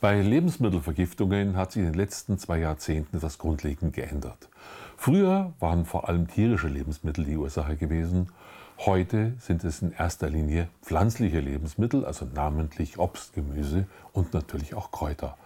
Bei Lebensmittelvergiftungen hat sich in den letzten zwei Jahrzehnten etwas grundlegend geändert. Früher waren vor allem tierische Lebensmittel die Ursache gewesen. Heute sind es in erster Linie pflanzliche Lebensmittel, also namentlich Obst, Gemüse und natürlich auch Kräuter.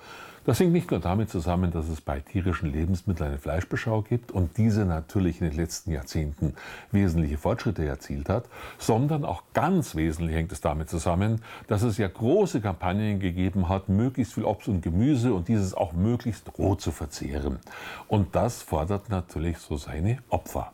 Das hängt nicht nur damit zusammen, dass es bei tierischen Lebensmitteln eine Fleischbeschau gibt und diese natürlich in den letzten Jahrzehnten wesentliche Fortschritte erzielt hat, sondern auch ganz wesentlich hängt es damit zusammen, dass es ja große Kampagnen gegeben hat, möglichst viel Obst und Gemüse und dieses auch möglichst roh zu verzehren. Und das fordert natürlich so seine Opfer.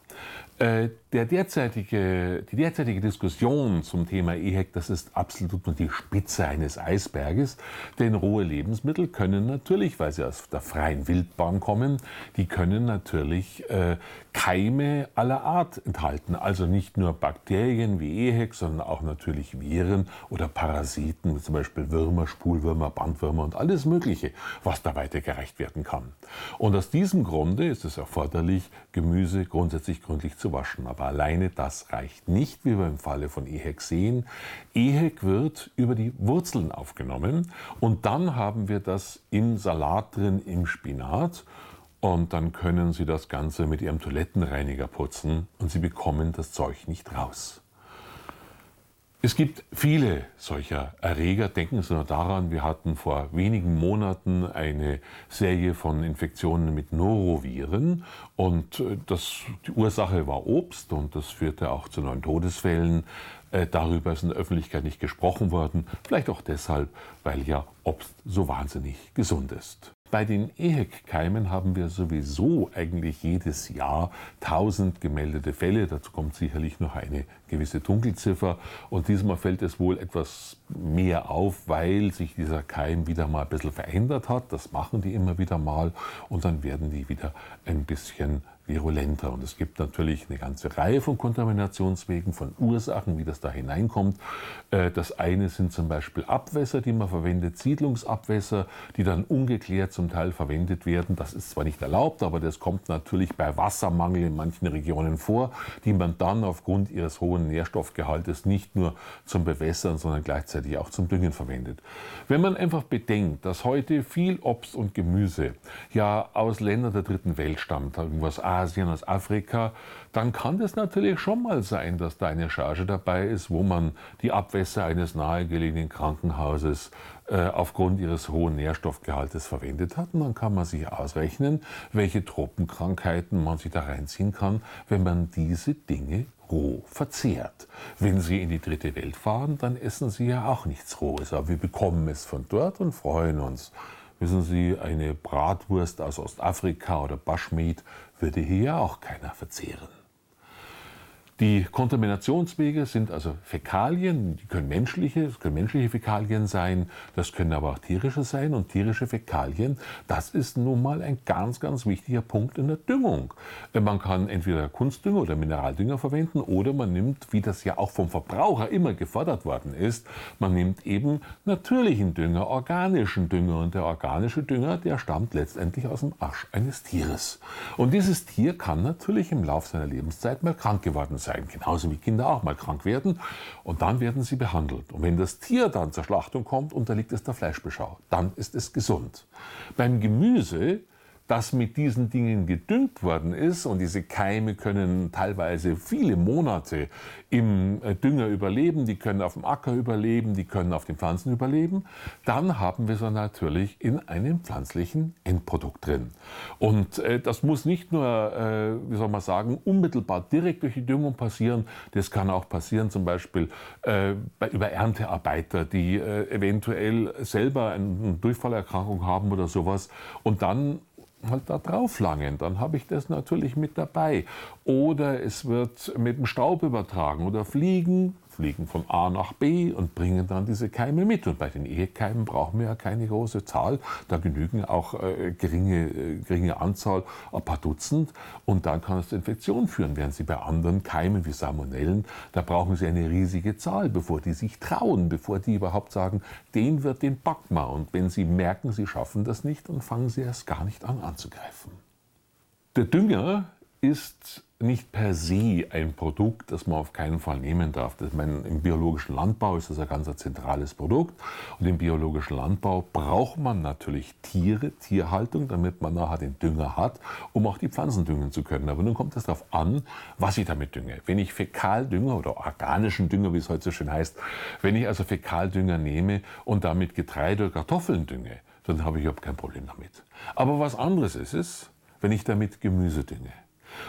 Äh, der derzeitige, die derzeitige Diskussion zum Thema EHEC, das ist absolut nur die Spitze eines Eisberges, denn rohe Lebensmittel können natürlich, weil sie aus der freien Wildbahn kommen, die können natürlich äh, Keime aller Art enthalten. Also nicht nur Bakterien wie EHEC, sondern auch natürlich Viren oder Parasiten, wie zum Beispiel Würmer, Spulwürmer, Bandwürmer und alles Mögliche, was da weitergereicht werden kann. Und aus diesem Grunde ist es erforderlich, Gemüse grundsätzlich gründlich zu waschen. Aber alleine das reicht nicht, wie wir im Falle von EHEC sehen. EHEC wird über die Wurzeln aufgenommen und dann haben wir das im Salat drin, im Spinat. Und dann können Sie das Ganze mit Ihrem Toilettenreiniger putzen und Sie bekommen das Zeug nicht raus. Es gibt viele solcher Erreger. Denken Sie nur daran, wir hatten vor wenigen Monaten eine Serie von Infektionen mit Noroviren und äh, das, die Ursache war Obst und das führte auch zu neuen Todesfällen. Äh, darüber ist in der Öffentlichkeit nicht gesprochen worden, vielleicht auch deshalb, weil ja Obst so wahnsinnig gesund ist. Bei den EHEC-Keimen haben wir sowieso eigentlich jedes Jahr 1000 gemeldete Fälle. Dazu kommt sicherlich noch eine gewisse Dunkelziffer. Und diesmal fällt es wohl etwas mehr auf, weil sich dieser Keim wieder mal ein bisschen verändert hat. Das machen die immer wieder mal. Und dann werden die wieder ein bisschen virulenter. Und es gibt natürlich eine ganze Reihe von Kontaminationswegen, von Ursachen, wie das da hineinkommt. Äh, das eine sind zum Beispiel Abwässer, die man verwendet, Siedlungsabwässer, die dann ungeklärt zum Teil verwendet werden. Das ist zwar nicht erlaubt, aber das kommt natürlich bei Wassermangel in manchen Regionen vor, die man dann aufgrund ihres hohen Nährstoffgehaltes nicht nur zum Bewässern, sondern gleichzeitig auch zum Düngen verwendet. Wenn man einfach bedenkt, dass heute viel Obst und Gemüse ja aus Ländern der dritten Welt stammt, irgendwas Asien, aus Afrika, dann kann es natürlich schon mal sein, dass da eine Charge dabei ist, wo man die Abwässer eines nahegelegenen Krankenhauses äh, aufgrund ihres hohen Nährstoffgehaltes verwendet hat. Und dann kann man sich ausrechnen, welche Tropenkrankheiten man sich da reinziehen kann, wenn man diese Dinge roh verzehrt. Wenn Sie in die dritte Welt fahren, dann essen Sie ja auch nichts Rohes, aber wir bekommen es von dort und freuen uns. Wissen Sie, eine Bratwurst aus Ostafrika oder Baschmeat würde hier ja auch keiner verzehren. Die Kontaminationswege sind also Fäkalien, die können menschliche, das können menschliche Fäkalien sein, das können aber auch tierische sein und tierische Fäkalien, das ist nun mal ein ganz, ganz wichtiger Punkt in der Düngung. Man kann entweder Kunstdünger oder Mineraldünger verwenden oder man nimmt, wie das ja auch vom Verbraucher immer gefordert worden ist, man nimmt eben natürlichen Dünger, organischen Dünger und der organische Dünger, der stammt letztendlich aus dem Arsch eines Tieres. Und dieses Tier kann natürlich im Laufe seiner Lebenszeit mal krank geworden sein sein, genauso wie Kinder auch mal krank werden. Und dann werden sie behandelt. Und wenn das Tier dann zur Schlachtung kommt, unterliegt es der Fleischbeschau. Dann ist es gesund. Beim Gemüse das mit diesen Dingen gedüngt worden ist und diese Keime können teilweise viele Monate im äh, Dünger überleben, die können auf dem Acker überleben, die können auf den Pflanzen überleben, dann haben wir sie natürlich in einem pflanzlichen Endprodukt drin. Und äh, das muss nicht nur, äh, wie soll man sagen, unmittelbar direkt durch die Düngung passieren, das kann auch passieren zum Beispiel äh, bei, über Erntearbeiter, die äh, eventuell selber eine Durchfallerkrankung haben oder sowas und dann halt da drauf langen, dann habe ich das natürlich mit dabei. Oder es wird mit dem Staub übertragen oder Fliegen fliegen von A nach B und bringen dann diese Keime mit. Und bei den Ehekeimen brauchen wir ja keine große Zahl. Da genügen auch äh, geringe, äh, geringe Anzahl, ein paar Dutzend. Und dann kann es zu Infektionen führen. Während Sie bei anderen Keimen wie Salmonellen, da brauchen Sie eine riesige Zahl, bevor die sich trauen, bevor die überhaupt sagen, den wird den Backma. Und wenn Sie merken, Sie schaffen das nicht, dann fangen Sie erst gar nicht an anzugreifen. Der Dünger ist nicht per se ein Produkt, das man auf keinen Fall nehmen darf. Das, meine, Im biologischen Landbau ist das ein ganz zentrales Produkt. Und im biologischen Landbau braucht man natürlich Tiere, Tierhaltung, damit man nachher den Dünger hat, um auch die Pflanzen düngen zu können. Aber nun kommt es darauf an, was ich damit dünge. Wenn ich Fäkaldünger oder organischen Dünger, wie es heute so schön heißt, wenn ich also Fäkaldünger nehme und damit Getreide oder Kartoffeln dünge, dann habe ich überhaupt kein Problem damit. Aber was anderes ist es, wenn ich damit Gemüse dünge.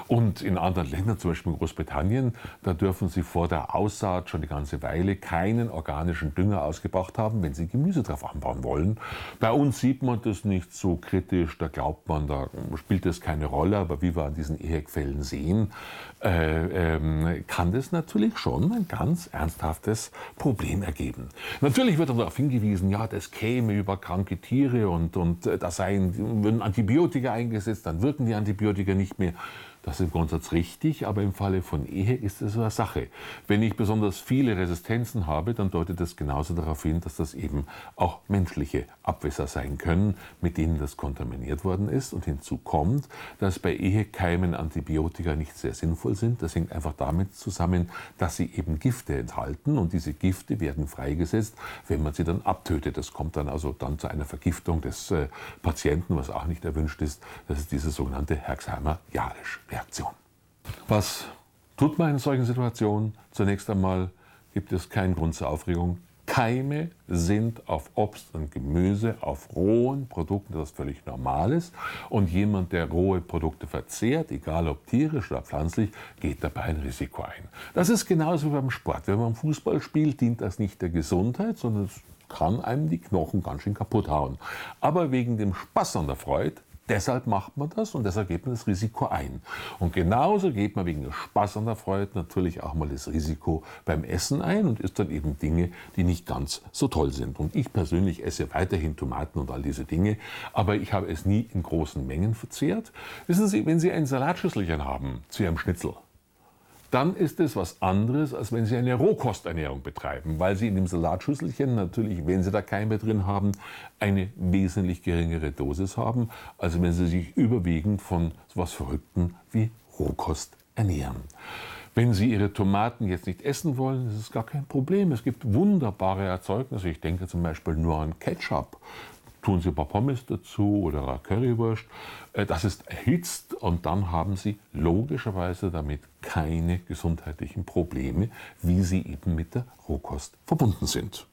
Und in anderen Ländern, zum Beispiel in Großbritannien, da dürfen Sie vor der Aussaat schon die ganze Weile keinen organischen Dünger ausgebracht haben, wenn Sie Gemüse drauf anbauen wollen. Bei uns sieht man das nicht so kritisch, da glaubt man, da spielt das keine Rolle, aber wie wir an diesen EHEC-Fällen sehen, äh, ähm, kann das natürlich schon ein ganz ernsthaftes Problem ergeben. Natürlich wird darauf hingewiesen, ja, das käme über kranke Tiere und, und äh, da seien, würden Antibiotika eingesetzt, dann wirken die Antibiotika nicht mehr. Das ist im Grundsatz richtig, aber im Falle von Ehe ist es eine Sache. Wenn ich besonders viele Resistenzen habe, dann deutet das genauso darauf hin, dass das eben auch menschliche Abwässer sein können, mit denen das kontaminiert worden ist. Und hinzu kommt, dass bei Ehekeimen Antibiotika nicht sehr sinnvoll sind. Das hängt einfach damit zusammen, dass sie eben Gifte enthalten und diese Gifte werden freigesetzt, wenn man sie dann abtötet. Das kommt dann also dann zu einer Vergiftung des äh, Patienten, was auch nicht erwünscht ist. Das ist diese sogenannte Herxheimer-Jarisch. Reaktion. Was tut man in solchen Situationen? Zunächst einmal gibt es keinen Grund zur Aufregung. Keime sind auf Obst und Gemüse, auf rohen Produkten das völlig Normales. Und jemand, der rohe Produkte verzehrt, egal ob tierisch oder pflanzlich, geht dabei ein Risiko ein. Das ist genauso wie beim Sport. Wenn man Fußball spielt, dient das nicht der Gesundheit, sondern es kann einem die Knochen ganz schön kaputt hauen. Aber wegen dem Spaß an der Freude Deshalb macht man das und deshalb geht man das Risiko ein. Und genauso geht man wegen Spaß an der Freude natürlich auch mal das Risiko beim Essen ein und isst dann eben Dinge, die nicht ganz so toll sind. Und ich persönlich esse weiterhin Tomaten und all diese Dinge, aber ich habe es nie in großen Mengen verzehrt. Wissen Sie, wenn Sie ein Salatschüsselchen haben zu Ihrem Schnitzel, dann ist es was anderes, als wenn Sie eine Rohkosternährung betreiben, weil Sie in dem Salatschüsselchen natürlich, wenn Sie da Keime drin haben, eine wesentlich geringere Dosis haben, als wenn Sie sich überwiegend von etwas Verrückten wie Rohkost ernähren. Wenn Sie Ihre Tomaten jetzt nicht essen wollen, ist es gar kein Problem. Es gibt wunderbare Erzeugnisse. Ich denke zum Beispiel nur an Ketchup tun Sie ein paar Pommes dazu oder eine Currywurst. Äh, das ist erhitzt und dann haben Sie logischerweise damit keine gesundheitlichen Probleme, wie sie eben mit der Rohkost verbunden sind.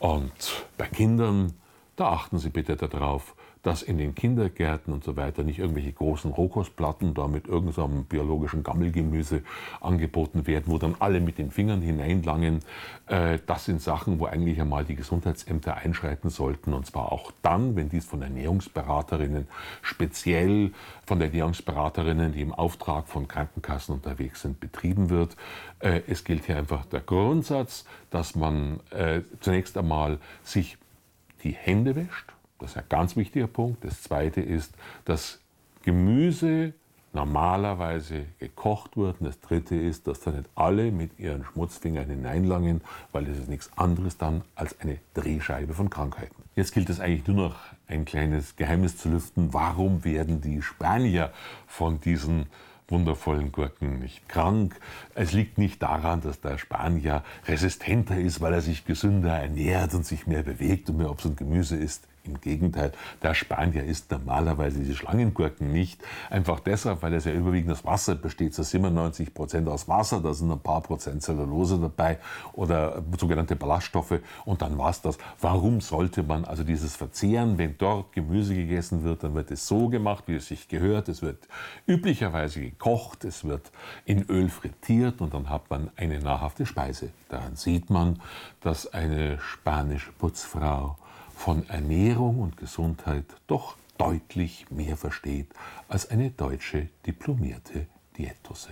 Und bei Kindern, da achten Sie bitte darauf, dass in den Kindergärten und so weiter nicht irgendwelche großen Rohkostplatten da mit irgendeinem biologischen Gammelgemüse angeboten werden, wo dann alle mit den Fingern hineinlangen. Äh, das sind Sachen, wo eigentlich einmal die Gesundheitsämter einschreiten sollten. Und zwar auch dann, wenn dies von Ernährungsberaterinnen, speziell von Ernährungsberaterinnen, die im Auftrag von Krankenkassen unterwegs sind, betrieben wird. Äh, es gilt hier einfach der Grundsatz, dass man äh, zunächst einmal sich die Hände wäscht das ist ein ganz wichtiger Punkt. Das zweite ist, dass Gemüse normalerweise gekocht wird. Und das dritte ist, dass da nicht alle mit ihren Schmutzfingern hineinlangen, weil das ist nichts anderes dann als eine Drehscheibe von Krankheiten. Jetzt gilt es eigentlich nur noch ein kleines Geheimnis zu lüften. Warum werden die Spanier von diesen wundervollen Gurken nicht krank. Es liegt nicht daran, dass der Spanier resistenter ist, weil er sich gesünder ernährt und sich mehr bewegt und mehr Obst und Gemüse isst. Im Gegenteil, der Spanier isst normalerweise diese Schlangengurken nicht. Einfach deshalb, weil es ja überwiegend aus Wasser besteht, so 97 Prozent aus Wasser, da sind ein paar Prozent Zellulose dabei oder sogenannte Ballaststoffe und dann war's das. Warum sollte man also dieses verzehren? Wenn dort Gemüse gegessen wird, dann wird es so gemacht, wie es sich gehört. Es wird üblicherweise gekocht, es wird in Öl frittiert und dann hat man eine nahrhafte Speise. Daran sieht man, dass eine spanische Putzfrau von Ernährung und Gesundheit doch deutlich mehr versteht als eine deutsche diplomierte Diätose.